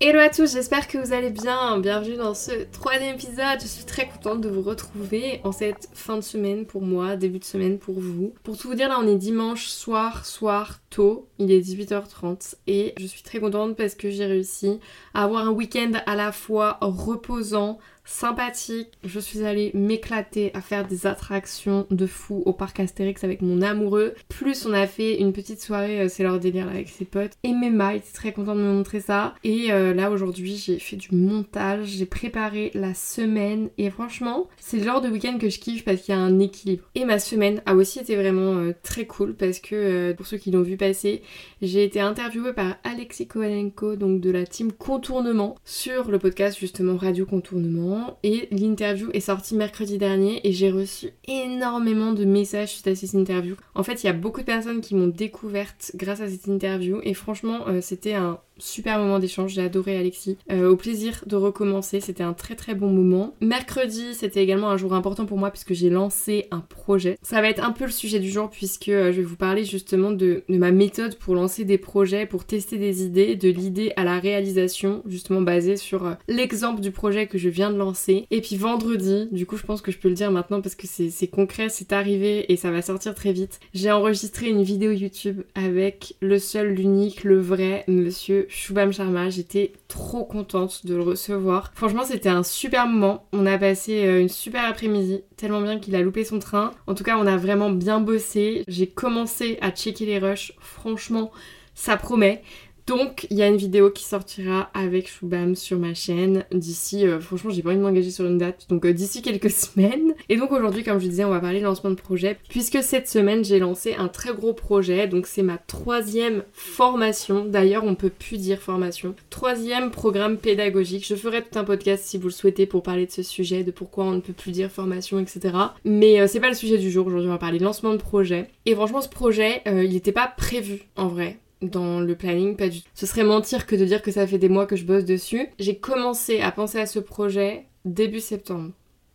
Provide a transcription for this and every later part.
Hello à tous, j'espère que vous allez bien. Bienvenue dans ce troisième épisode. Je suis très contente de vous retrouver en cette fin de semaine pour moi, début de semaine pour vous. Pour tout vous dire, là on est dimanche soir, soir tôt. Il est 18h30 et je suis très contente parce que j'ai réussi à avoir un week-end à la fois reposant, sympathique. Je suis allée m'éclater à faire des attractions de fou au parc Astérix avec mon amoureux. Plus on a fait une petite soirée, euh, c'est leur délire là avec ses potes. Et Mema était très contente de me montrer ça. Et euh, là aujourd'hui j'ai fait du montage, j'ai préparé la semaine et franchement c'est le genre de week-end que je kiffe parce qu'il y a un équilibre. Et ma semaine a aussi été vraiment euh, très cool parce que pour ceux qui l'ont vu passer, j'ai été interviewée par Alexis Kovalenko donc de la team Contournement sur le podcast justement Radio Contournement et l'interview est sortie mercredi dernier et j'ai reçu énormément de messages suite à cette interview. En fait, il y a beaucoup de personnes qui m'ont découverte grâce à cette interview et franchement, euh, c'était un super moment d'échange, j'ai adoré Alexis. Euh, au plaisir de recommencer, c'était un très très bon moment. Mercredi, c'était également un jour important pour moi puisque j'ai lancé un projet. Ça va être un peu le sujet du jour puisque euh, je vais vous parler justement de, ma méthode pour lancer des projets, pour tester des idées, de l'idée à la réalisation, justement basée sur euh, l'exemple du projet que je viens de lancer. Et puis vendredi, du coup je pense que je peux le dire maintenant parce que c'est concret, c'est arrivé et ça va sortir très vite. J'ai enregistré une vidéo YouTube avec le seul, l'unique, le vrai monsieur Shubham Sharma. J'étais trop contente de le recevoir. Franchement, c'était un super moment. On a passé euh, une super après-midi, tellement bien qu'il a loupé son train. En tout cas, on a vraiment bien bossé. J'ai commencé à checker les rushs. Franchement, ça promet. Donc, il y a une vidéo qui sortira avec Shubham sur ma chaîne d'ici, euh, franchement, j'ai pas envie de m'engager sur une date, donc euh, d'ici quelques semaines. Et donc aujourd'hui, comme je disais, on va parler lancement de projet, puisque cette semaine, j'ai lancé un très gros projet, donc c'est ma troisième formation. D'ailleurs, on peut plus dire formation. Troisième programme pédagogique. Je ferai tout un podcast si vous le souhaitez pour parler de ce sujet, de pourquoi on ne peut plus dire formation, etc. Mais euh, c'est pas le sujet du jour. Aujourd'hui, on va parler lancement de projet. Et franchement, ce projet, il n'était pas prévu en vrai dans le planning, pas du tout. Ce serait mentir que de dire que ça fait des mois que je bosse dessus. J'ai commencé à penser à ce projet début septembre.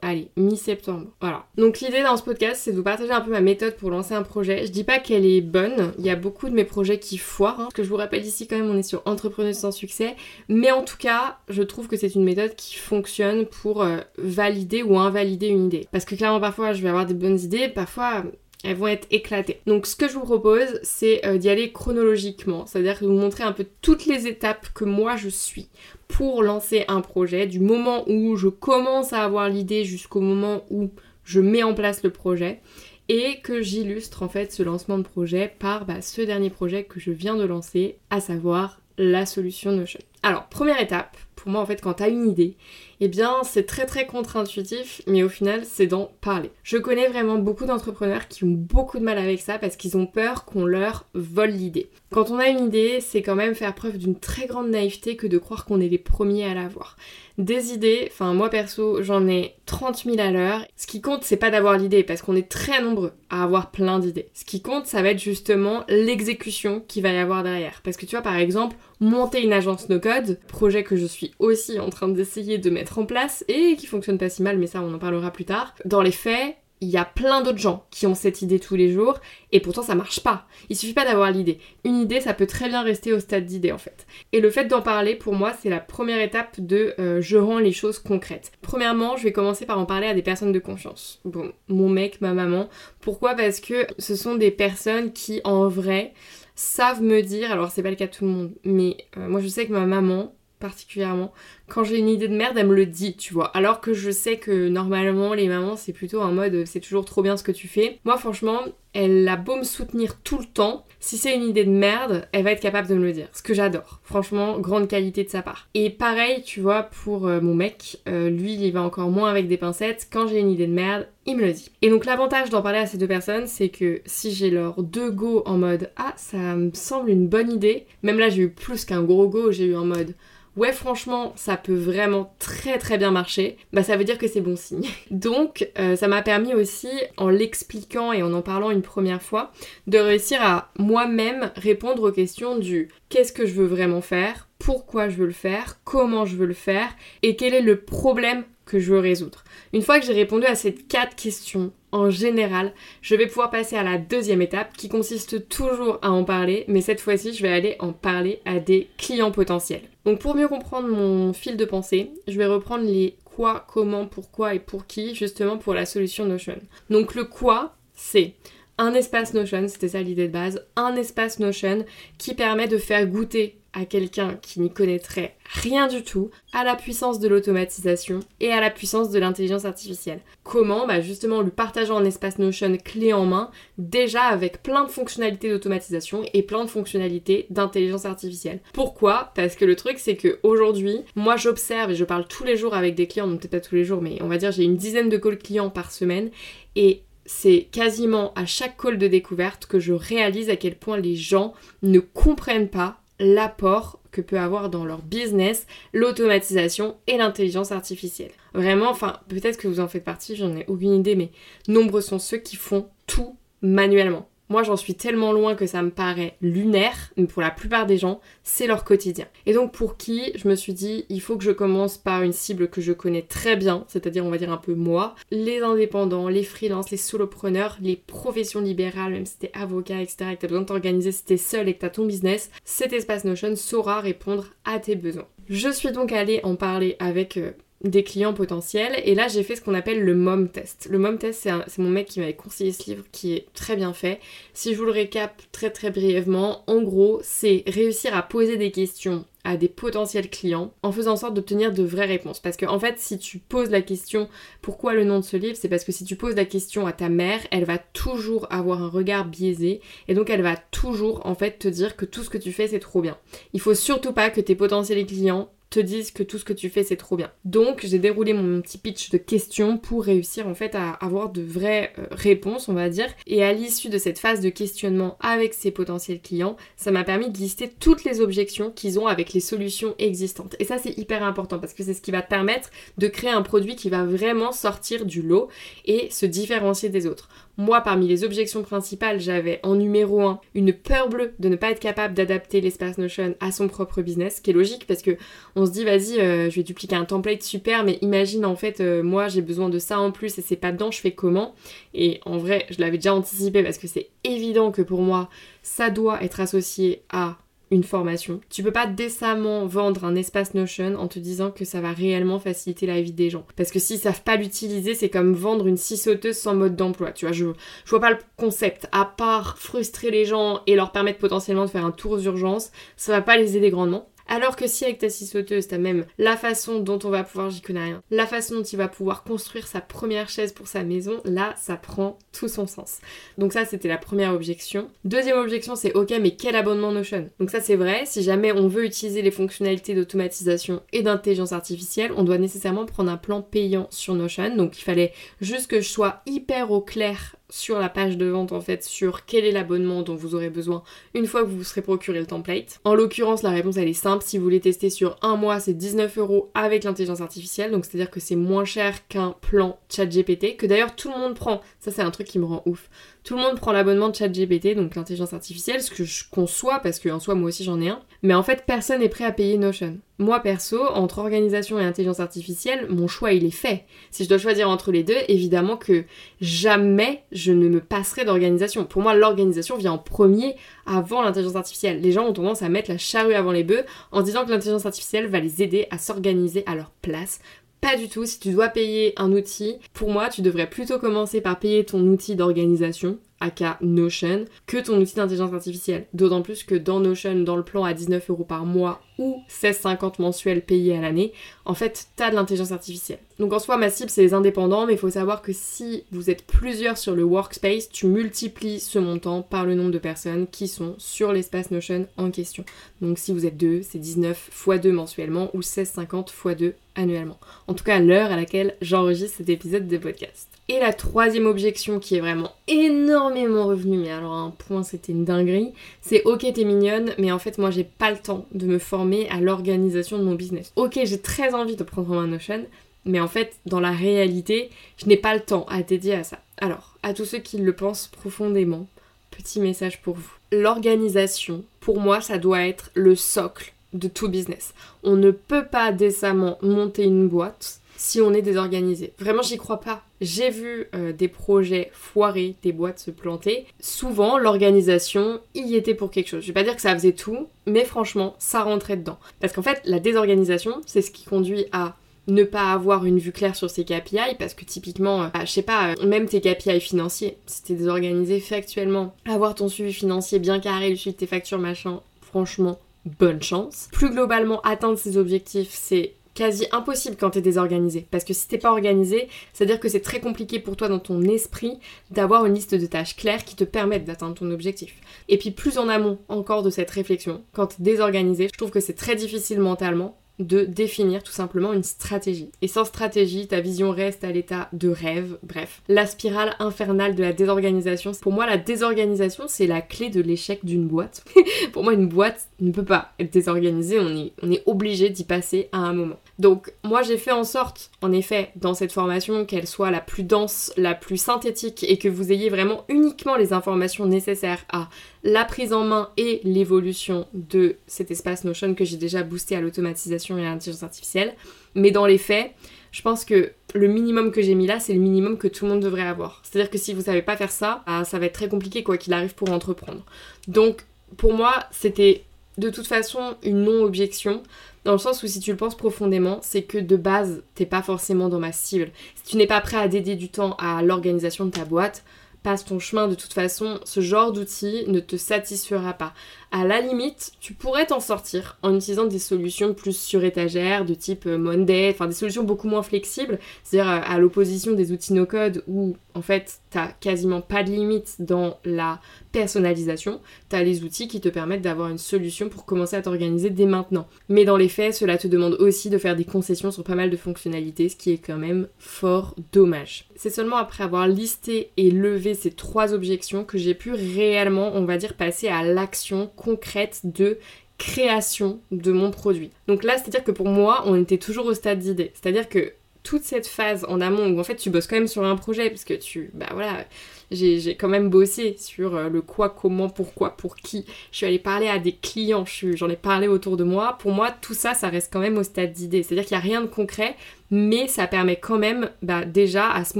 Allez, mi-septembre. Voilà. Donc l'idée dans ce podcast, c'est de vous partager un peu ma méthode pour lancer un projet. Je dis pas qu'elle est bonne, il y a beaucoup de mes projets qui foirent. Hein. Ce que je vous rappelle ici quand même, on est sur entrepreneuse sans succès. Mais en tout cas, je trouve que c'est une méthode qui fonctionne pour euh, valider ou invalider une idée. Parce que clairement parfois je vais avoir des bonnes idées, parfois elles vont être éclatées. Donc ce que je vous propose, c'est euh, d'y aller chronologiquement, c'est-à-dire vous montrer un peu toutes les étapes que moi je suis pour lancer un projet, du moment où je commence à avoir l'idée jusqu'au moment où je mets en place le projet et que j'illustre en fait ce lancement de projet par bah, ce dernier projet que je viens de lancer, à savoir la solution Notion. Alors, première étape, pour moi en fait quand t'as une idée, eh bien c'est très très contre-intuitif, mais au final c'est d'en parler. Je connais vraiment beaucoup d'entrepreneurs qui ont beaucoup de mal avec ça parce qu'ils ont peur qu'on leur vole l'idée. Quand on a une idée, c'est quand même faire preuve d'une très grande naïveté que de croire qu'on est les premiers à l'avoir. Des idées, enfin moi perso j'en ai 30 000 à l'heure. Ce qui compte c'est pas d'avoir l'idée parce qu'on est très nombreux à avoir plein d'idées. Ce qui compte ça va être justement l'exécution qui va y avoir derrière. Parce que tu vois par exemple monter une agence no code, projet que je suis aussi en train d'essayer de mettre en place et qui fonctionne pas si mal, mais ça on en parlera plus tard. Dans les faits, il y a plein d'autres gens qui ont cette idée tous les jours et pourtant ça marche pas. Il suffit pas d'avoir l'idée. Une idée, ça peut très bien rester au stade d'idée en fait. Et le fait d'en parler, pour moi, c'est la première étape de euh, je rends les choses concrètes. Premièrement, je vais commencer par en parler à des personnes de confiance. Bon, mon mec, ma maman. Pourquoi? Parce que ce sont des personnes qui en vrai savent me dire, alors c'est pas le cas de tout le monde, mais euh, moi je sais que ma maman, particulièrement, quand j'ai une idée de merde, elle me le dit, tu vois. Alors que je sais que normalement, les mamans, c'est plutôt un mode c'est toujours trop bien ce que tu fais. Moi, franchement, elle a beau me soutenir tout le temps. Si c'est une idée de merde, elle va être capable de me le dire. Ce que j'adore. Franchement, grande qualité de sa part. Et pareil, tu vois, pour euh, mon mec, euh, lui, il va encore moins avec des pincettes. Quand j'ai une idée de merde, il me le dit. Et donc l'avantage d'en parler à ces deux personnes, c'est que si j'ai leur deux go en mode ah ça me semble une bonne idée, même là j'ai eu plus qu'un gros go, j'ai eu en mode ouais franchement ça peut vraiment très très bien marcher, bah ça veut dire que c'est bon signe. Donc euh, ça m'a permis aussi en l'expliquant et en en parlant une première fois de réussir à moi-même répondre aux questions du qu'est-ce que je veux vraiment faire, pourquoi je veux le faire, comment je veux le faire? Et quel est le problème que je veux résoudre. Une fois que j'ai répondu à ces quatre questions, en général, je vais pouvoir passer à la deuxième étape qui consiste toujours à en parler, mais cette fois-ci, je vais aller en parler à des clients potentiels. Donc pour mieux comprendre mon fil de pensée, je vais reprendre les quoi, comment, pourquoi et pour qui, justement pour la solution Notion. Donc le quoi, c'est un espace Notion, c'était ça l'idée de base, un espace Notion qui permet de faire goûter à quelqu'un qui n'y connaîtrait rien du tout à la puissance de l'automatisation et à la puissance de l'intelligence artificielle. Comment Bah justement en lui partageant un espace Notion clé en main, déjà avec plein de fonctionnalités d'automatisation et plein de fonctionnalités d'intelligence artificielle. Pourquoi? Parce que le truc c'est que aujourd'hui, moi j'observe et je parle tous les jours avec des clients, donc peut-être pas tous les jours, mais on va dire j'ai une dizaine de calls clients par semaine et c'est quasiment à chaque call de découverte que je réalise à quel point les gens ne comprennent pas l'apport que peut avoir dans leur business l'automatisation et l'intelligence artificielle. Vraiment, enfin, peut-être que vous en faites partie, j'en ai aucune idée, mais nombreux sont ceux qui font tout manuellement. Moi, j'en suis tellement loin que ça me paraît lunaire, mais pour la plupart des gens, c'est leur quotidien. Et donc, pour qui, je me suis dit, il faut que je commence par une cible que je connais très bien, c'est-à-dire, on va dire un peu moi, les indépendants, les freelances, les solopreneurs, les professions libérales, même si t'es avocat, etc., et que t'as besoin de t'organiser si t'es seul et que t'as ton business, cet espace Notion saura répondre à tes besoins. Je suis donc allée en parler avec euh, des clients potentiels. Et là, j'ai fait ce qu'on appelle le MOM test. Le MOM test, c'est mon mec qui m'avait conseillé ce livre qui est très bien fait. Si je vous le récap très très brièvement, en gros, c'est réussir à poser des questions à des potentiels clients en faisant en sorte d'obtenir de vraies réponses. Parce que en fait, si tu poses la question pourquoi le nom de ce livre, c'est parce que si tu poses la question à ta mère, elle va toujours avoir un regard biaisé et donc elle va toujours en fait te dire que tout ce que tu fais c'est trop bien. Il faut surtout pas que tes potentiels clients te disent que tout ce que tu fais c'est trop bien. Donc j'ai déroulé mon petit pitch de questions pour réussir en fait à avoir de vraies euh, réponses on va dire. Et à l'issue de cette phase de questionnement avec ces potentiels clients, ça m'a permis de lister toutes les objections qu'ils ont avec les solutions existantes. Et ça c'est hyper important parce que c'est ce qui va te permettre de créer un produit qui va vraiment sortir du lot et se différencier des autres. Moi, parmi les objections principales, j'avais en numéro 1 une peur bleue de ne pas être capable d'adapter l'espace Notion à son propre business, ce qui est logique parce que on se dit vas-y, euh, je vais dupliquer un template super, mais imagine en fait, euh, moi j'ai besoin de ça en plus et c'est pas dedans, je fais comment? Et en vrai, je l'avais déjà anticipé parce que c'est évident que pour moi, ça doit être associé à une formation. Tu peux pas décemment vendre un espace Notion en te disant que ça va réellement faciliter la vie des gens. Parce que s'ils savent pas l'utiliser, c'est comme vendre une scie sauteuse sans mode d'emploi. Tu vois, je, je vois pas le concept. À part frustrer les gens et leur permettre potentiellement de faire un tour d'urgence, ça va pas les aider grandement. Alors que si avec ta scie sauteuse, t'as même la façon dont on va pouvoir, j'y connais rien, la façon dont il va pouvoir construire sa première chaise pour sa maison, là, ça prend tout son sens. Donc ça, c'était la première objection. Deuxième objection, c'est ok, mais quel abonnement Notion? Donc ça, c'est vrai, si jamais on veut utiliser les fonctionnalités d'automatisation et d'intelligence artificielle, on doit nécessairement prendre un plan payant sur Notion. Donc il fallait juste que je sois hyper au clair sur la page de vente en fait sur quel est l'abonnement dont vous aurez besoin une fois que vous vous serez procuré le template. En l'occurrence, la réponse elle est simple. Si vous voulez tester sur un mois, c'est 19 euros avec l'intelligence artificielle. Donc c'est-à-dire que c'est moins cher qu'un plan chat GPT que d'ailleurs tout le monde prend. Ça c'est un truc qui me rend ouf. Tout le monde prend l'abonnement de ChatGPT, donc l'intelligence artificielle, ce que je conçois parce qu'en soi moi aussi j'en ai un. Mais en fait personne n'est prêt à payer Notion. Moi perso, entre organisation et intelligence artificielle, mon choix il est fait. Si je dois choisir entre les deux, évidemment que jamais je ne me passerai d'organisation. Pour moi l'organisation vient en premier avant l'intelligence artificielle. Les gens ont tendance à mettre la charrue avant les bœufs en disant que l'intelligence artificielle va les aider à s'organiser à leur place pas du tout. Si tu dois payer un outil, pour moi, tu devrais plutôt commencer par payer ton outil d'organisation, aka Notion, que ton outil d'intelligence artificielle. D'autant plus que dans Notion, dans le plan à 19 euros par mois ou 16,50 mensuels payés à l'année, en fait, t'as de l'intelligence artificielle. Donc en soi, ma cible, c'est les indépendants, mais il faut savoir que si vous êtes plusieurs sur le workspace, tu multiplies ce montant par le nombre de personnes qui sont sur l'espace Notion en question. Donc si vous êtes deux, c'est 19 x 2 mensuellement ou 16,50 x 2 annuellement. En tout cas, l'heure à laquelle j'enregistre cet épisode de podcast. Et la troisième objection qui est vraiment énormément revenue, mais alors à un point c'était une dinguerie, c'est ok t'es mignonne, mais en fait moi j'ai pas le temps de me former à l'organisation de mon business. Ok j'ai très envie de prendre ma Notion, mais en fait dans la réalité je n'ai pas le temps à dédier à ça. Alors à tous ceux qui le pensent profondément, petit message pour vous. L'organisation, pour moi ça doit être le socle de tout business. On ne peut pas décemment monter une boîte si on est désorganisé. Vraiment, j'y crois pas. J'ai vu euh, des projets foirer, des boîtes se planter. Souvent, l'organisation y était pour quelque chose. Je vais pas dire que ça faisait tout, mais franchement, ça rentrait dedans. Parce qu'en fait, la désorganisation, c'est ce qui conduit à ne pas avoir une vue claire sur ses KPI parce que typiquement, euh, bah, je sais pas, euh, même tes KPI financiers, si t'es désorganisé factuellement, avoir ton suivi financier bien carré, le suivi de tes factures, machin, franchement, bonne chance. Plus globalement, atteindre ses objectifs, c'est quasi impossible quand t'es désorganisé. Parce que si t'es pas organisé, c'est-à-dire que c'est très compliqué pour toi dans ton esprit d'avoir une liste de tâches claires qui te permettent d'atteindre ton objectif. Et puis plus en amont encore de cette réflexion, quand t'es désorganisé, je trouve que c'est très difficile mentalement de définir tout simplement une stratégie. Et sans stratégie, ta vision reste à l'état de rêve. Bref, la spirale infernale de la désorganisation. Pour moi, la désorganisation, c'est la clé de l'échec d'une boîte. pour moi, une boîte ne peut pas être désorganisée, on est obligé d'y passer à un moment. Donc moi j'ai fait en sorte, en effet, dans cette formation, qu'elle soit la plus dense, la plus synthétique et que vous ayez vraiment uniquement les informations nécessaires à la prise en main et l'évolution de cet espace Notion que j'ai déjà boosté à l'automatisation et à l'intelligence artificielle. Mais dans les faits, je pense que le minimum que j'ai mis là, c'est le minimum que tout le monde devrait avoir. C'est-à-dire que si vous savez pas faire ça, ah, ça va être très compliqué quoi qu'il arrive pour entreprendre. Donc pour moi, c'était de toute façon une non-objection dans le sens où si tu le penses profondément, c'est que de base, t'es pas forcément dans ma cible. Si tu n'es pas prêt à dédier du temps à l'organisation de ta boîte, passe ton chemin de toute façon, ce genre d'outil ne te satisfera pas. À la limite, tu pourrais t'en sortir en utilisant des solutions plus sur étagère, de type euh, Monday, enfin des solutions beaucoup moins flexibles, c'est-à-dire euh, à l'opposition des outils no-code où en fait t'as quasiment pas de limite dans la personnalisation, t'as les outils qui te permettent d'avoir une solution pour commencer à t'organiser dès maintenant. Mais dans les faits, cela te demande aussi de faire des concessions sur pas mal de fonctionnalités, ce qui est quand même fort dommage. C'est seulement après avoir listé et levé ces trois objections que j'ai pu réellement, on va dire, passer à l'action concrète de création de mon produit. Donc là, c'est-à-dire que pour moi, on était toujours au stade d'idée. C'est-à-dire que toute cette phase en amont où en fait tu bosses quand même sur un projet parce que tu bah voilà j'ai quand même bossé sur euh, le quoi comment pourquoi pour qui je suis allée parler à des clients j'en ai parlé autour de moi pour moi tout ça ça reste quand même au stade d'idée c'est à dire qu'il n'y a rien de concret mais ça permet quand même bah, déjà à ce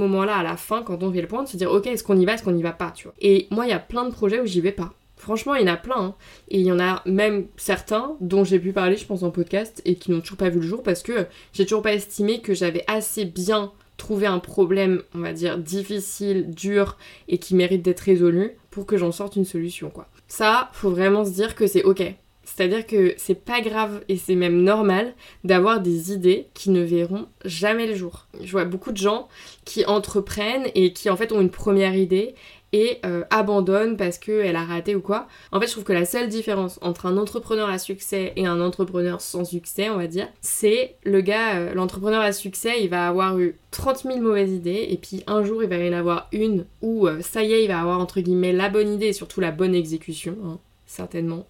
moment là à la fin quand on vient le point de se dire ok est-ce qu'on y va est-ce qu'on n'y va pas et moi il y a plein de projets où j'y vais pas Franchement, il y en a plein. Hein. Et il y en a même certains dont j'ai pu parler, je pense, en podcast et qui n'ont toujours pas vu le jour parce que j'ai toujours pas estimé que j'avais assez bien trouvé un problème, on va dire, difficile, dur et qui mérite d'être résolu pour que j'en sorte une solution, quoi. Ça, faut vraiment se dire que c'est ok. C'est-à-dire que c'est pas grave et c'est même normal d'avoir des idées qui ne verront jamais le jour. Je vois beaucoup de gens qui entreprennent et qui en fait ont une première idée et euh, abandonne parce qu'elle a raté ou quoi. En fait, je trouve que la seule différence entre un entrepreneur à succès et un entrepreneur sans succès, on va dire, c'est le gars, euh, l'entrepreneur à succès, il va avoir eu 30 000 mauvaises idées et puis un jour il va y en avoir une où euh, ça y est, il va avoir entre guillemets la bonne idée et surtout la bonne exécution, hein, certainement.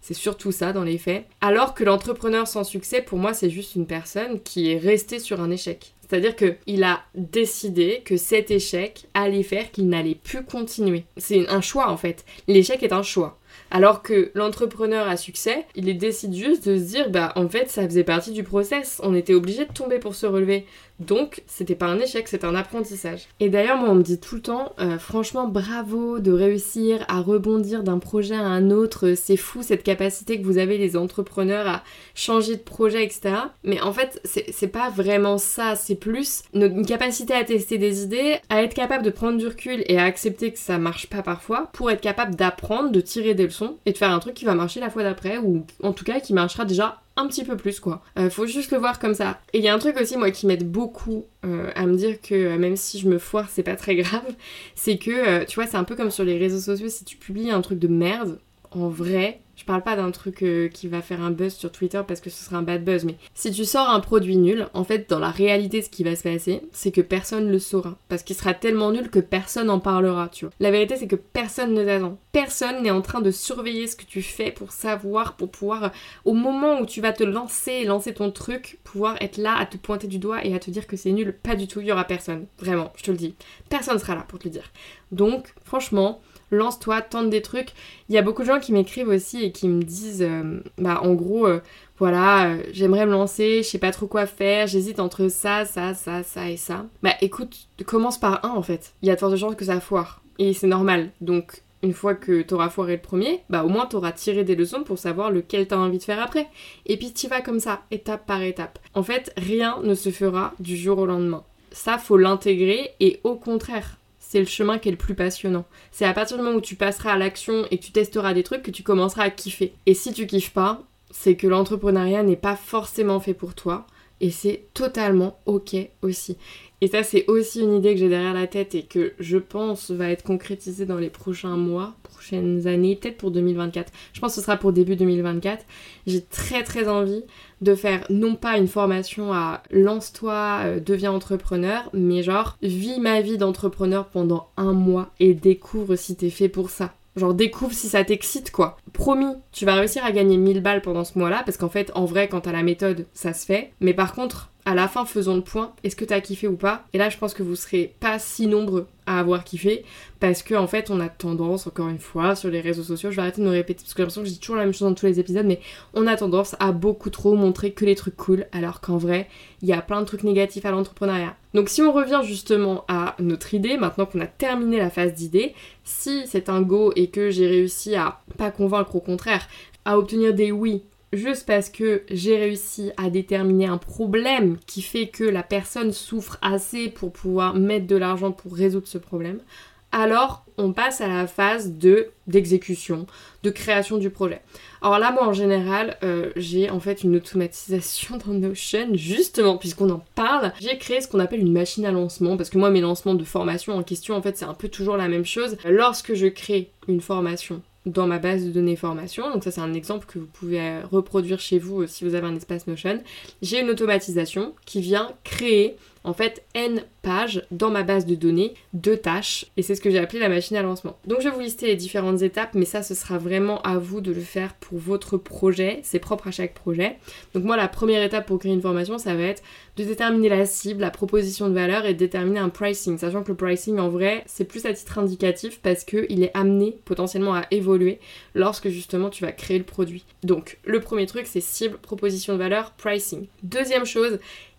C'est surtout ça dans les faits. Alors que l'entrepreneur sans succès, pour moi, c'est juste une personne qui est restée sur un échec. C'est-à-dire qu'il a décidé que cet échec allait faire qu'il n'allait plus continuer. C'est un choix en fait. L'échec est un choix. Alors que l'entrepreneur à succès, il est décide juste de se dire bah en fait ça faisait partie du process, on était obligé de tomber pour se relever. Donc, c'était pas un échec, c'était un apprentissage. Et d'ailleurs, moi, on me dit tout le temps, euh, franchement, bravo de réussir à rebondir d'un projet à un autre. C'est fou cette capacité que vous avez, les entrepreneurs, à changer de projet, etc. Mais en fait, c'est pas vraiment ça. C'est plus une capacité à tester des idées, à être capable de prendre du recul et à accepter que ça marche pas parfois, pour être capable d'apprendre, de tirer des leçons et de faire un truc qui va marcher la fois d'après, ou en tout cas qui marchera déjà un petit peu plus quoi. Euh, faut juste le voir comme ça. Et il y a un truc aussi moi qui m'aide beaucoup euh, à me dire que euh, même si je me foire c'est pas très grave, c'est que tu vois c'est un peu comme sur les réseaux sociaux si tu publies un truc de merde, en vrai Je parle pas d'un truc euh, qui va faire un buzz sur Twitter parce que ce sera un bad buzz, mais si tu sors un produit nul, en fait, dans la réalité, ce qui va se passer, c'est que personne le saura. Parce qu'il sera tellement nul que personne en parlera, tu vois. La vérité, c'est que personne ne t'attend. Personne n'est en train de surveiller ce que tu fais pour savoir, pour pouvoir, au moment où tu vas te lancer, lancer ton truc, pouvoir être là à te pointer du doigt et à te dire que c'est nul. Pas du tout, il y aura personne. Vraiment, je te le dis. Personne sera là pour te le dire. Donc, franchement, lance-toi, tente des trucs. Il y a beaucoup de gens qui m'écrivent aussi et qui me disent, euh, bah en gros, euh, voilà, euh, j'aimerais me lancer, je sais pas trop quoi faire, j'hésite entre ça, ça, ça, ça et ça. Bah écoute, commence par un en fait. Il y a de fortes chances que ça foire. Et c'est normal. Donc une fois que t'auras foiré le premier, bah au moins t'auras tiré des leçons pour savoir lequel t'as envie de faire après. Et puis t'y vas comme ça, étape par étape. En fait, rien ne se fera du jour au lendemain. Ça, faut l'intégrer et au contraire, c'est le chemin qui est le plus passionnant. C'est à partir du moment où tu passeras à l'action et que tu testeras des trucs que tu commenceras à kiffer. Et si tu kiffes pas, c'est que l'entrepreneuriat n'est pas forcément fait pour toi. Et c'est totalement ok aussi. Et ça, c'est aussi une idée que j'ai derrière la tête et que je pense va être concrétisée dans les prochains mois, prochaines années, peut-être pour 2024. Je pense que ce sera pour début 2024. J'ai très très envie de faire non pas une formation à lance-toi, euh, deviens entrepreneur, mais genre vis ma vie d'entrepreneur pendant un mois et découvre si t'es fait pour ça. Genre découvre si ça t'excite quoi. Promis, tu vas réussir à gagner 1000 balles pendant ce mois-là parce qu'en fait, en vrai, quand t'as la méthode, ça se fait. Mais par contre, à la fin, faisons le point. Est-ce que t'as kiffé ou pas? Et là, je pense que vous serez pas si nombreux à avoir kiffé parce que en fait, on a tendance, encore une fois, sur les réseaux sociaux, je vais arrêter de me répéter parce que j'ai l'impression que je dis toujours la même chose dans tous les épisodes, mais on a tendance à beaucoup trop montrer que les trucs cool, alors qu'en vrai, il y a plein de trucs négatifs à l'entrepreneuriat. Donc si on revient justement à notre idée, maintenant qu'on a terminé la phase d'idée, si c'est un go et que j'ai réussi à pas convaincre au contraire, à obtenir des oui juste parce que j'ai réussi à déterminer un problème qui fait que la personne souffre assez pour pouvoir mettre de l'argent pour résoudre ce problème, alors on passe à la phase de d'exécution, de création du projet. Alors là, moi en général, euh, j'ai en fait une automatisation dans Notion, justement, puisqu'on en parle. J'ai créé ce qu'on appelle une machine à lancement, parce que moi, mes lancements de formation en question, en fait, c'est un peu toujours la même chose. Lorsque je crée une formation dans ma base de données formation. Donc ça c'est un exemple que vous pouvez euh, reproduire chez vous euh, si vous avez un espace Notion. J'ai une automatisation qui vient créer en fait n pages dans ma base de données de tâches et c'est ce que j'ai appelé la machine à lancement. Donc je vais vous lister les différentes étapes mais ça ce sera vraiment à vous de le faire pour votre projet, c'est propre à chaque projet. Donc moi la première étape pour créer une formation ça va être de déterminer la cible, la proposition de valeur et de déterminer un pricing, sachant que le pricing en vrai c'est plus à titre indicatif parce qu'il est amené potentiellement à évoluer lorsque justement tu vas créer le produit. Donc le premier truc c'est cible, proposition de valeur, pricing. Deuxième chose,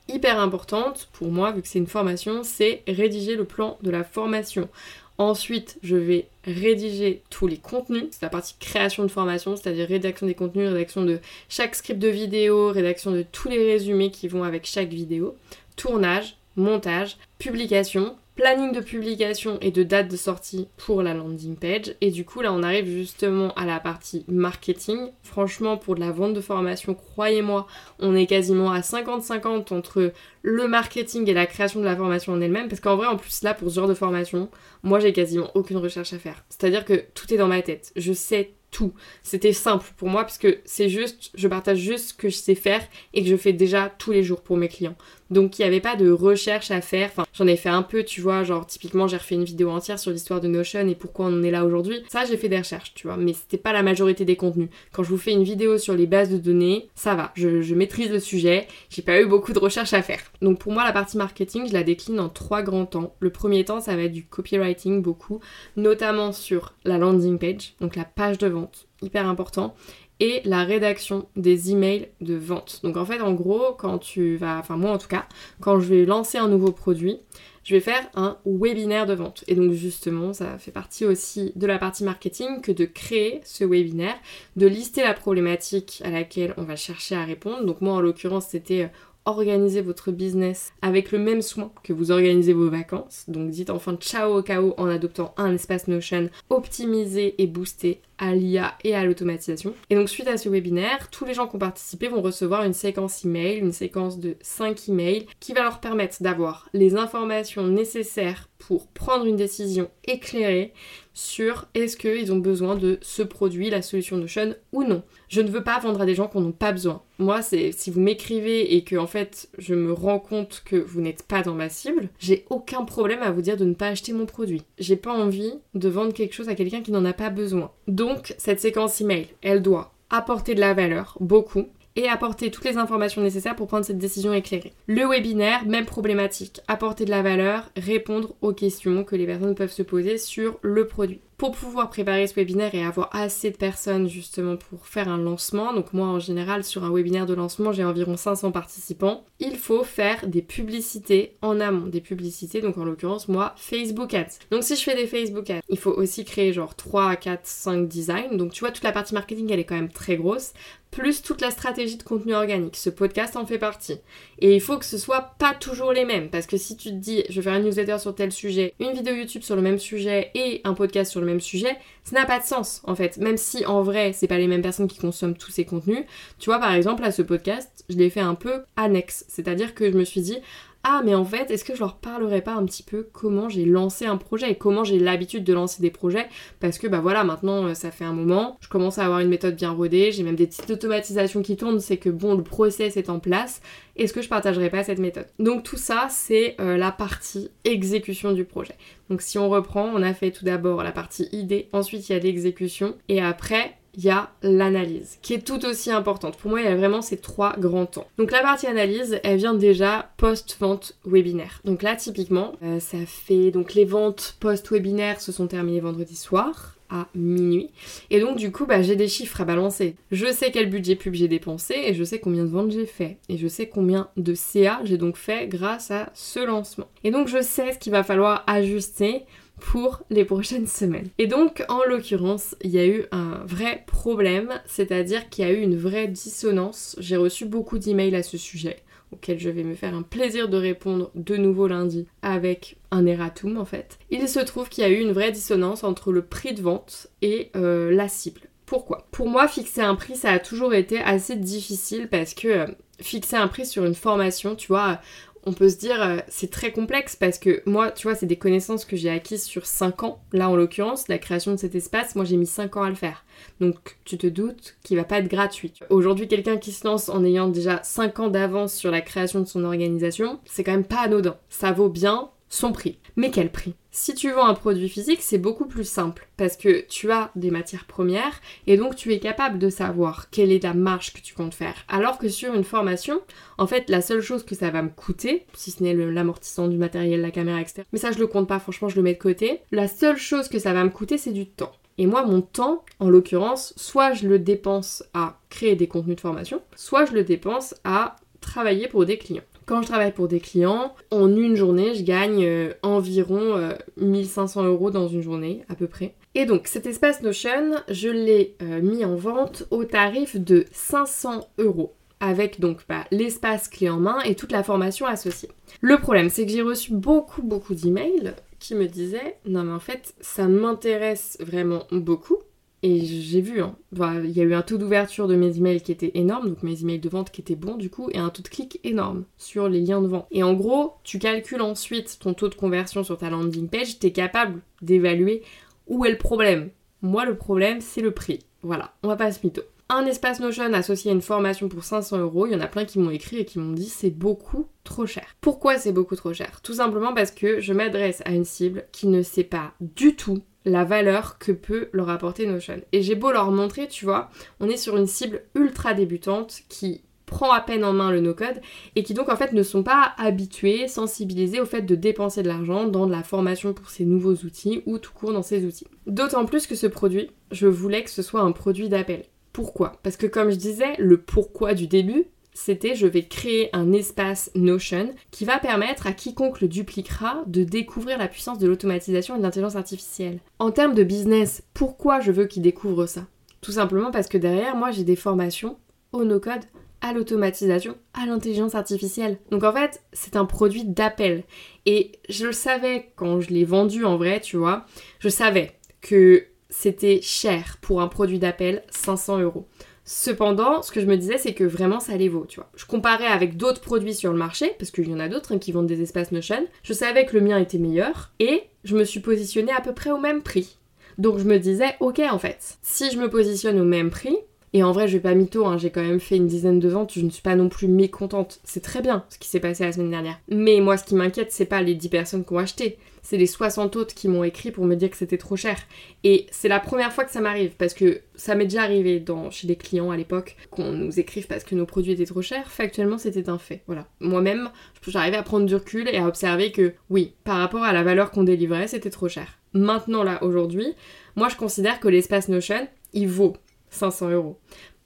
hyper importante pour moi, vu que c'est une formation, c'est rédiger le plan de la formation. Ensuite, je vais rédiger tous les contenus. C'est la partie création de formation, c'est-à-dire rédaction des contenus, rédaction de chaque script de vidéo, rédaction de tous les résumés qui vont avec chaque vidéo, tournage, montage, publication, planning de publication et de date de sortie pour la landing page. Et du coup, là, on arrive justement à la partie marketing. Franchement, pour de la vente de formation, croyez-moi, on est quasiment à 50-50 entre le marketing et la création de la formation en elle-même. Parce qu'en vrai, en plus, là, pour ce genre de formation, moi, j'ai quasiment aucune recherche à faire. C'est-à-dire que tout est dans ma tête. Je sais tout. C'était simple pour moi puisque c'est juste, je partage juste ce que je sais faire et que je fais déjà tous les jours pour mes clients. Donc il n'y avait pas de recherche à faire. Enfin, j'en ai fait un peu, tu vois, genre typiquement j'ai refait une vidéo entière sur l'histoire de Notion et pourquoi on en est là aujourd'hui. Ça, j'ai fait des recherches, tu vois, mais c'était pas la majorité des contenus. Quand je vous fais une vidéo sur les bases de données, ça va, je, maîtrise le sujet, j'ai pas eu beaucoup de recherches à faire. Donc pour moi, la partie marketing, je la décline en trois grands temps. Le premier temps, ça va être du copywriting beaucoup, notamment sur la landing page, donc la page de vente, hyper important et la rédaction des emails de vente. Donc en fait, en gros, quand tu vas, enfin moi en tout cas, quand je vais lancer un nouveau produit, je vais faire un webinaire de vente. Et donc justement, ça fait partie aussi de la partie marketing que de créer ce webinaire, de lister la problématique à laquelle on va chercher à répondre. Donc moi en l'occurrence, c'était euh, organiser votre business avec le même soin que vous organisez vos vacances. Donc dites enfin ciao au chaos en adoptant un espace Notion optimisé et boosté à l'IA et à l'automatisation. Et donc suite à ce webinaire, tous les gens qui ont participé vont recevoir une séquence email, une séquence de 5 emails qui va leur permettre d'avoir les informations nécessaires pour prendre une décision éclairée sur est-ce qu'ils ont besoin de ce produit, la solution Notion ou non. Je ne veux pas vendre à des gens n'en ont pas besoin. Moi, c'est si vous m'écrivez et que en fait je me rends compte que vous n'êtes pas dans ma cible, j'ai aucun problème à vous dire de ne pas acheter mon produit. J'ai pas envie de vendre quelque chose à quelqu'un qui n'en a pas besoin. Donc cette séquence email, elle doit apporter de la valeur, beaucoup, et apporter toutes les informations nécessaires pour prendre cette décision éclairée. Le webinaire, même problématique, apporter de la valeur, répondre aux questions que les personnes peuvent se poser sur le produit pour pouvoir préparer ce webinaire et avoir assez de personnes justement pour faire un lancement, donc moi en général sur un webinaire de lancement j'ai environ 500 participants, il faut faire des publicités en amont, des publicités donc en l'occurrence moi Facebook Ads. Donc si je fais des Facebook Ads, il faut aussi créer genre 3, 4, 5 designs, donc tu vois toute la partie marketing elle est quand même très grosse, plus toute la stratégie de contenu organique. Ce podcast en fait partie. Et il faut que ce soit pas toujours les mêmes, parce que si tu te dis je vais faire une newsletter sur tel sujet, une vidéo YouTube sur le même sujet et un podcast sur le même sujet, ça n'a pas de sens en fait. Même si en vrai, c'est pas les mêmes personnes qui consomment tous ces contenus. Tu vois, par exemple, à ce podcast, je l'ai fait un peu annexe. C'est-à-dire que je me suis dit, ah mais en fait est-ce que je leur parlerai pas un petit peu comment j'ai lancé un projet et comment j'ai l'habitude de lancer des projets? Parce que bah voilà maintenant euh, ça fait un moment je commence à avoir une méthode bien rodée j'ai même des petites automatisations qui tournent c'est que bon le process est en place. Est-ce que je partagerai pas cette méthode? Donc tout ça c'est euh, la partie exécution du projet. Donc si on reprend on a fait tout d'abord la partie idée ensuite il y a l'exécution et après il y a l'analyse, qui est tout aussi importante. Pour moi, il y a vraiment ces trois grands temps. Donc la partie analyse, elle vient déjà post-vente webinaire. Donc là, typiquement, euh, ça fait... Donc les ventes post-webinaire se sont terminées vendredi soir à minuit. Et donc du coup, bah, j'ai des chiffres à balancer. Je sais quel budget pub j'ai dépensé et je sais combien de ventes j'ai fait. Et je sais combien de CA j'ai donc fait grâce à ce lancement. Et donc je sais ce qu'il va falloir ajuster pour les prochaines semaines. Et donc, en l'occurrence, il y a eu un vrai problème, c'est-à-dire qu'il y a eu une vraie dissonance. J'ai reçu beaucoup d'emails à ce sujet, auxquels je vais me faire un plaisir de répondre de nouveau lundi avec un erratum en fait. Il se trouve qu'il y a eu une vraie dissonance entre le prix de vente et euh, la cible. Pourquoi? Pour moi, fixer un prix, ça a toujours été assez difficile parce que euh, fixer un prix sur une formation, tu vois, on peut se dire euh, c'est très complexe parce que moi, tu vois, c'est des connaissances que j'ai acquises sur 5 ans. Là, en l'occurrence, la création de cet espace, moi j'ai mis 5 ans à le faire. Donc tu te doutes qu'il va pas être gratuit. Aujourd'hui, quelqu'un qui se lance en ayant déjà 5 ans d'avance sur la création de son organisation, c'est quand même pas anodin. Ça vaut bien son prix. Mais quel prix? Si tu vends un produit physique, c'est beaucoup plus simple parce que tu as des matières premières et donc tu es capable de savoir quelle est la marge que tu comptes faire. Alors que sur une formation, en fait, la seule chose que ça va me coûter, si ce n'est l'amortissement du matériel, la caméra, etc. Mais ça, je le compte pas, franchement, je le mets de côté. La seule chose que ça va me coûter, c'est du temps. Et moi, mon temps, en l'occurrence, soit je le dépense à créer des contenus de formation, soit je le dépense à travailler pour des clients. Quand je travaille pour des clients, en une journée, je gagne euh, environ 1500 euh, euros dans une journée, à peu près. Et donc, cet espace Notion, je l'ai euh, mis en vente au tarif de 500 euros avec donc bah, l'espace clé en main et toute la formation associée. Le problème, c'est que j'ai reçu beaucoup, beaucoup d'emails qui me disaient non mais en fait, ça m'intéresse vraiment beaucoup, et j'ai vu, hein, il y a eu un taux d'ouverture de mes emails qui était énorme, donc mes emails de vente qui étaient bons du coup, et un taux de clic énorme sur les liens de vente. Et en gros, tu calcules ensuite ton taux de conversion sur ta landing page, tu es capable d'évaluer où est le problème. Moi, le problème, c'est le prix. Voilà, on va pas se mytho. Un espace Notion associé à une formation pour 500 euros, il y en a plein qui m'ont écrit et qui m'ont dit c'est beaucoup trop cher. Pourquoi c'est beaucoup trop cher? Tout simplement parce que je m'adresse à une cible qui ne sait pas du tout la valeur que peut leur apporter Notion. Et j'ai beau leur montrer, tu vois, on est sur une cible ultra débutante qui prend à peine en main le no-code et qui donc en fait ne sont pas habitués, sensibilisés au fait de dépenser de l'argent dans de la formation pour ces nouveaux outils ou tout court dans ces outils. D'autant plus que ce produit, je voulais que ce soit un produit d'appel. Pourquoi? Parce que comme je disais, le pourquoi du début, c'était je vais créer un espace Notion qui va permettre à quiconque le dupliquera de découvrir la puissance de l'automatisation et de l'intelligence artificielle. En termes de business, pourquoi je veux qu'il découvre ça? Tout simplement parce que derrière moi j'ai des formations au no-code, à l'automatisation, à l'intelligence artificielle. Donc en fait, c'est un produit d'appel. Et je le savais quand je l'ai vendu en vrai, tu vois, je savais que c'était cher pour un produit d'appel, 500 euros. Cependant, ce que je me disais, c'est que vraiment ça les vaut, tu vois. Je comparais avec d'autres produits sur le marché, parce qu'il y en a d'autres hein, qui vendent des espaces Notion. Je savais que le mien était meilleur, et je me suis positionnée à peu près au même prix. Donc je me disais, ok en fait, si je me positionne au même prix, et en vrai, je vais pas mytho, hein, j'ai quand même fait une dizaine de ventes, je ne suis pas non plus mécontente. C'est très bien ce qui s'est passé la semaine dernière. Mais moi, ce qui m'inquiète, c'est pas les 10 personnes qui ont acheté, c'est les 60 autres qui m'ont écrit pour me dire que c'était trop cher. Et c'est la première fois que ça m'arrive, parce que ça m'est déjà arrivé chez des clients à l'époque qu'on nous écrive parce que nos produits étaient trop chers. Factuellement, c'était un fait. Voilà. Moi-même, j'arrivais à prendre du recul et à observer que oui, par rapport à la valeur qu'on délivrait, c'était trop cher. Maintenant, là, aujourd'hui, moi, je considère que l'espace Notion, il vaut 500 euros.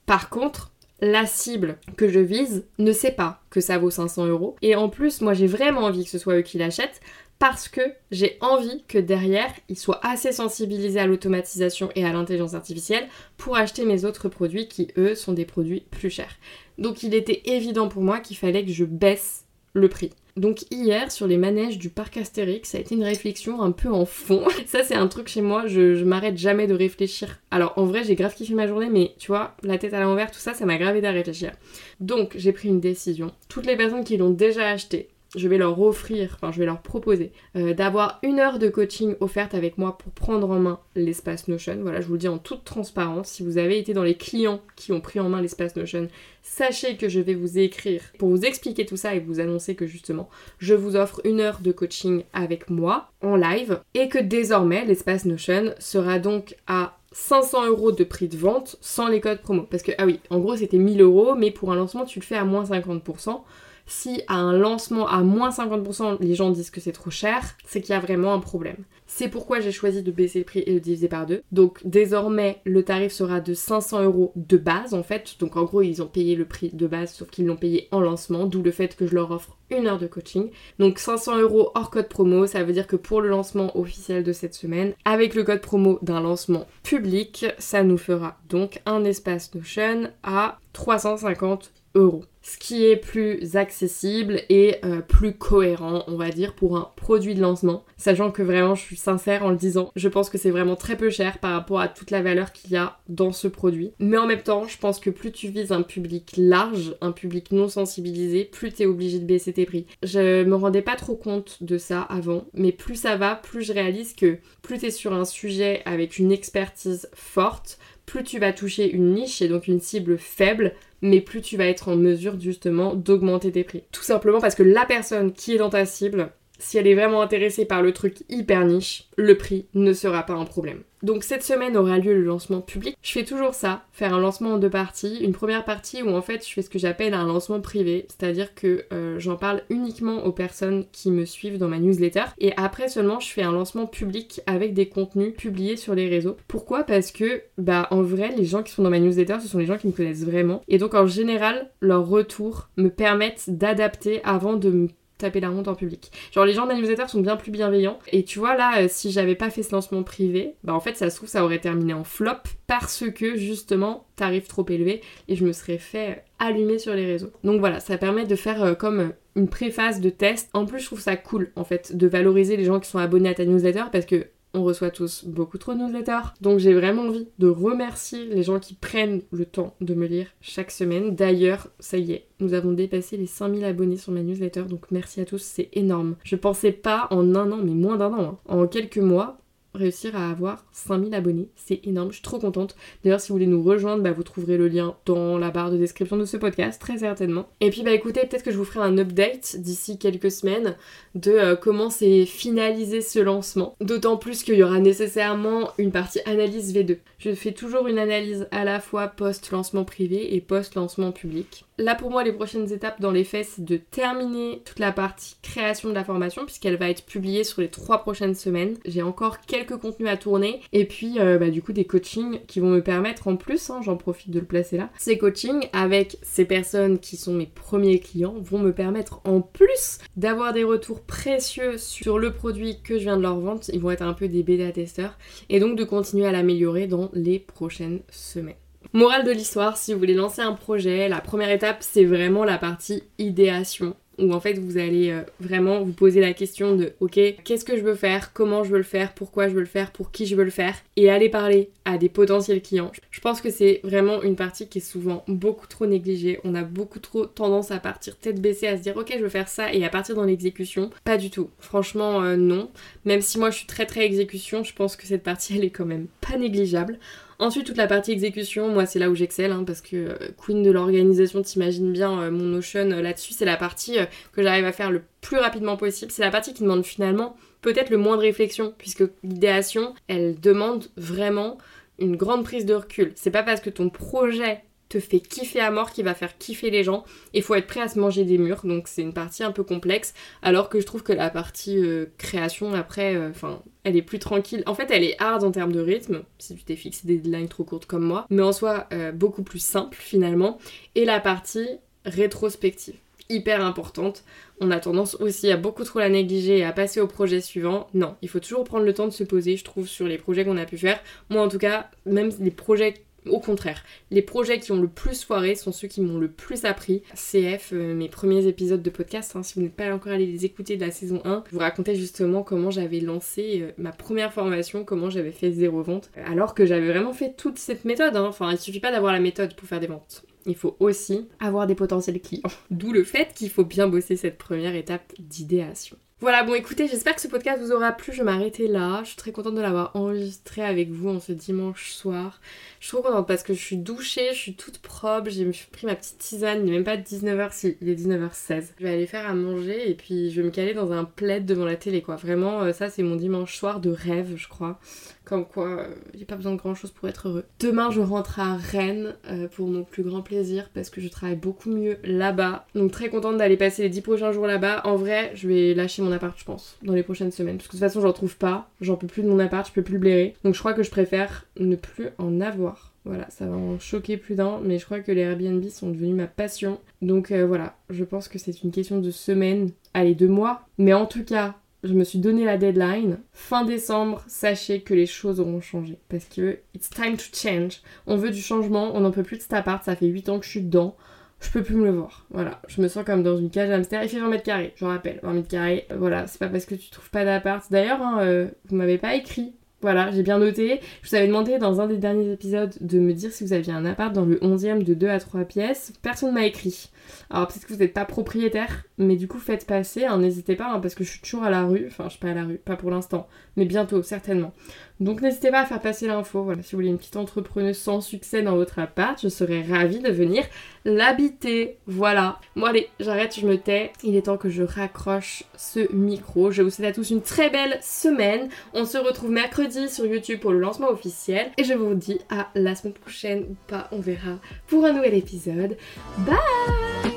Par contre, la cible que je vise ne sait pas que ça vaut 500 euros. Et en plus, moi j'ai vraiment envie que ce soit eux qui l'achètent parce que j'ai envie que derrière, ils soient assez sensibilisés à l'automatisation et à l'intelligence artificielle pour acheter mes autres produits qui, eux, sont des produits plus chers. Donc il était évident pour moi qu'il fallait que je baisse le prix. Donc hier, sur les manèges du parc Astérix, ça a été une réflexion un peu en fond. Ça, c'est un truc chez moi, je, m'arrête jamais de réfléchir. Alors en vrai, j'ai grave kiffé ma journée, mais tu vois, la tête à l'envers, tout ça, ça m'a grave aidé à réfléchir. Donc j'ai pris une décision. Toutes les personnes qui l'ont déjà acheté, je vais leur offrir, enfin je vais leur proposer euh, d'avoir une heure de coaching offerte avec moi pour prendre en main l'espace Notion. Voilà, je vous le dis en toute transparence. Si vous avez été dans les clients qui ont pris en main l'espace Notion, sachez que je vais vous écrire pour vous expliquer tout ça et vous annoncer que justement je vous offre une heure de coaching avec moi en live et que désormais l'espace Notion sera donc à 500 euros de prix de vente sans les codes promo. Parce que, ah oui, en gros c'était 1000 euros, mais pour un lancement tu le fais à moins 50% si à un lancement à moins 50% les gens disent que c'est trop cher, c'est qu'il y a vraiment un problème. C'est pourquoi j'ai choisi de baisser le prix et de diviser par deux. Donc désormais le tarif sera de 500 euros de base en fait. Donc en gros ils ont payé le prix de base sauf qu'ils l'ont payé en lancement, d'où le fait que je leur offre une heure de coaching. Donc 500 euros hors code promo, ça veut dire que pour le lancement officiel de cette semaine, avec le code promo d'un lancement public, ça nous fera donc un espace Notion à 350 euros ce qui est plus accessible et euh, plus cohérent, on va dire, pour un produit de lancement. Sachant que vraiment, je suis sincère en le disant, je pense que c'est vraiment très peu cher par rapport à toute la valeur qu'il y a dans ce produit. Mais en même temps, je pense que plus tu vises un public large, un public non sensibilisé, plus t'es obligé de baisser tes prix. Je me rendais pas trop compte de ça avant, mais plus ça va, plus je réalise que plus t'es sur un sujet avec une expertise forte, plus tu vas toucher une niche et donc une cible faible, mais plus tu vas être en mesure justement d'augmenter tes prix. Tout simplement parce que la personne qui est dans ta cible, si elle est vraiment intéressée par le truc hyper niche, le prix ne sera pas un problème. Donc cette semaine aura lieu le lancement public. Je fais toujours ça, faire un lancement en deux parties. Une première partie où en fait je fais ce que j'appelle un lancement privé, c'est-à-dire que euh, j'en parle uniquement aux personnes qui me suivent dans ma newsletter. Et après seulement je fais un lancement public avec des contenus publiés sur les réseaux. Pourquoi? Parce que bah en vrai les gens qui sont dans ma newsletter ce sont les gens qui me connaissent vraiment. Et donc en général leurs retours me permettent d'adapter avant de me taper la honte en public. Genre les gens de newsletter sont bien plus bienveillants. Et tu vois là, euh, si j'avais pas fait ce lancement privé, bah en fait ça se trouve ça aurait terminé en flop parce que justement tarif trop élevé et je me serais fait allumer sur les réseaux. Donc voilà, ça permet de faire euh, comme une préface de test. En plus je trouve ça cool en fait de valoriser les gens qui sont abonnés à ta newsletter parce que on reçoit tous beaucoup trop de newsletters. Donc j'ai vraiment envie de remercier les gens qui prennent le temps de me lire chaque semaine. D'ailleurs, ça y est, nous avons dépassé les 5000 abonnés sur ma newsletter, donc merci à tous, c'est énorme. Je pensais pas en un an, mais moins d'un an, hein. en quelques mois, réussir à avoir 5000 abonnés. C'est énorme, je suis trop contente. D'ailleurs, si vous voulez nous rejoindre, bah, vous trouverez le lien dans la barre de description de ce podcast, très certainement. Et puis, bah écoutez, peut-être que je vous ferai un update d'ici quelques semaines de euh, comment s'est finalisé ce lancement. D'autant plus qu'il y aura nécessairement une partie analyse V2. Je fais toujours une analyse à la fois post-lancement privé et post-lancement public. Là pour moi les prochaines étapes dans les faits c'est de terminer toute la partie création de la formation puisqu'elle va être publiée sur les trois prochaines semaines. J'ai encore quelques contenus à tourner et puis euh, bah, du coup des coachings qui vont me permettre en plus, hein, j'en profite de le placer là, ces coachings avec ces personnes qui sont mes premiers clients vont me permettre en plus d'avoir des retours précieux sur le produit que je viens de leur vendre. Ils vont être un peu des bêta testeurs et donc de continuer à l'améliorer dans les prochaines semaines. Morale de l'histoire, si vous voulez lancer un projet, la première étape c'est vraiment la partie idéation. où en fait vous allez euh, vraiment vous poser la question de ok, qu'est-ce que je veux faire, comment je veux le faire, pourquoi je veux le faire, pour qui je veux le faire, et aller parler à des potentiels clients. Je pense que c'est vraiment une partie qui est souvent beaucoup trop négligée. On a beaucoup trop tendance à partir tête baissée, à se dire ok, je veux faire ça, et à partir dans l'exécution. Pas du tout. Franchement, euh, non. Même si moi je suis très très exécution, je pense que cette partie elle est quand même pas négligeable. Ensuite, toute la partie exécution, moi, c'est là où j'excelle, hein, parce que euh, queen de l'organisation, t'imagines bien euh, mon Notion euh, là-dessus, c'est la partie que j'arrive à faire le plus rapidement possible. C'est la partie qui demande finalement peut-être le moins de réflexion, puisque l'idéation, elle demande vraiment une grande prise de recul. C'est pas parce que ton projet fait kiffer à mort qui va faire kiffer les gens. Il faut être prêt à se manger des murs, donc c'est une partie un peu complexe. Alors que je trouve que la partie création, après, enfin, elle est plus tranquille. En fait, elle est hard en termes de rythme, si tu t'es fixé des deadlines trop courtes comme moi, mais en soi, euh, beaucoup plus simple finalement. Et la partie rétrospective, hyper importante. On a tendance aussi à beaucoup trop la négliger et à passer au projet suivant. Non, il faut toujours prendre le temps de se poser, je trouve, sur les projets qu'on a pu faire. Moi, en tout cas, même les projets au contraire, les projets qui ont le plus foiré sont ceux qui m'ont le plus appris. CF, euh, mes premiers épisodes de podcast, hein, si vous n'êtes pas encore allé les écouter de la saison 1, je vous racontais justement comment j'avais lancé euh, ma première formation, comment j'avais fait zéro vente, alors que j'avais vraiment fait toute cette méthode. Hein. Enfin, il suffit pas d'avoir la méthode pour faire des ventes. Il faut aussi avoir des potentiels clients. D'où le fait qu'il faut bien bosser cette première étape d'idéation. Voilà, bon écoutez, j'espère que ce podcast vous aura plu. Je vais m'arrêter là. Je suis très contente de l'avoir enregistré avec vous en ce dimanche soir. Je suis trop contente parce que je suis douchée, je suis toute propre. J'ai pris ma petite tisane. Il n'est même pas 19h, si, il est 19h16. Je vais aller faire à manger et puis je vais me caler dans un plaid devant la télé, quoi. Vraiment, euh, ça c'est mon dimanche soir de rêve, je crois. Comme quoi, euh, j'ai pas besoin de grand chose pour être heureux. Demain, je rentre à Rennes euh, pour mon plus grand plaisir parce que je travaille beaucoup mieux là-bas. Donc, très contente d'aller passer les 10 prochains jours là-bas. En vrai, je vais lâcher mon appart, je pense, dans les prochaines semaines. Parce que de toute façon, j'en trouve pas. J'en peux plus de mon appart, je peux plus le blairer. Donc, je crois que je préfère ne plus en avoir. Voilà, ça va en choquer plus d'un, mais je crois que les Airbnb sont devenus ma passion. Donc euh, voilà, je pense que c'est une question de semaines, allez, de mois. Mais en tout cas, je me suis donné la deadline. Fin décembre, sachez que les choses auront changé. Parce que it's time to change. On veut du changement, on n'en peut plus de cet appart, ça fait 8 ans que je suis dedans. Je peux plus me le voir. Voilà, je me sens comme dans une cage hamster. Il fait 20 mètres carrés, je rappelle. 20 mètres carrés, voilà, c'est pas parce que tu trouves pas d'appart. D'ailleurs, hein, euh, vous m'avez pas écrit voilà, j'ai bien noté. Je vous avais demandé dans un des derniers épisodes de me dire si vous aviez un appart dans le 11e de 2 à 3 pièces. Personne m'a écrit. Alors peut-être que vous n'êtes pas propriétaire, mais du coup faites passer, hein, n'hésitez pas, hein, parce que je suis toujours à la rue, enfin je suis pas à la rue, pas pour l'instant, mais bientôt, certainement. Donc n'hésitez pas à faire passer l'info, voilà, si vous voulez une petite entrepreneuse sans succès dans votre appart, je serais ravie de venir l'habiter, voilà. Bon allez, j'arrête, je me tais, il est temps que je raccroche ce micro. Je vous souhaite à tous une très belle semaine, on se retrouve mercredi sur YouTube pour le lancement officiel, et je vous dis à la semaine prochaine, ou pas, on verra, pour un nouvel épisode. Bye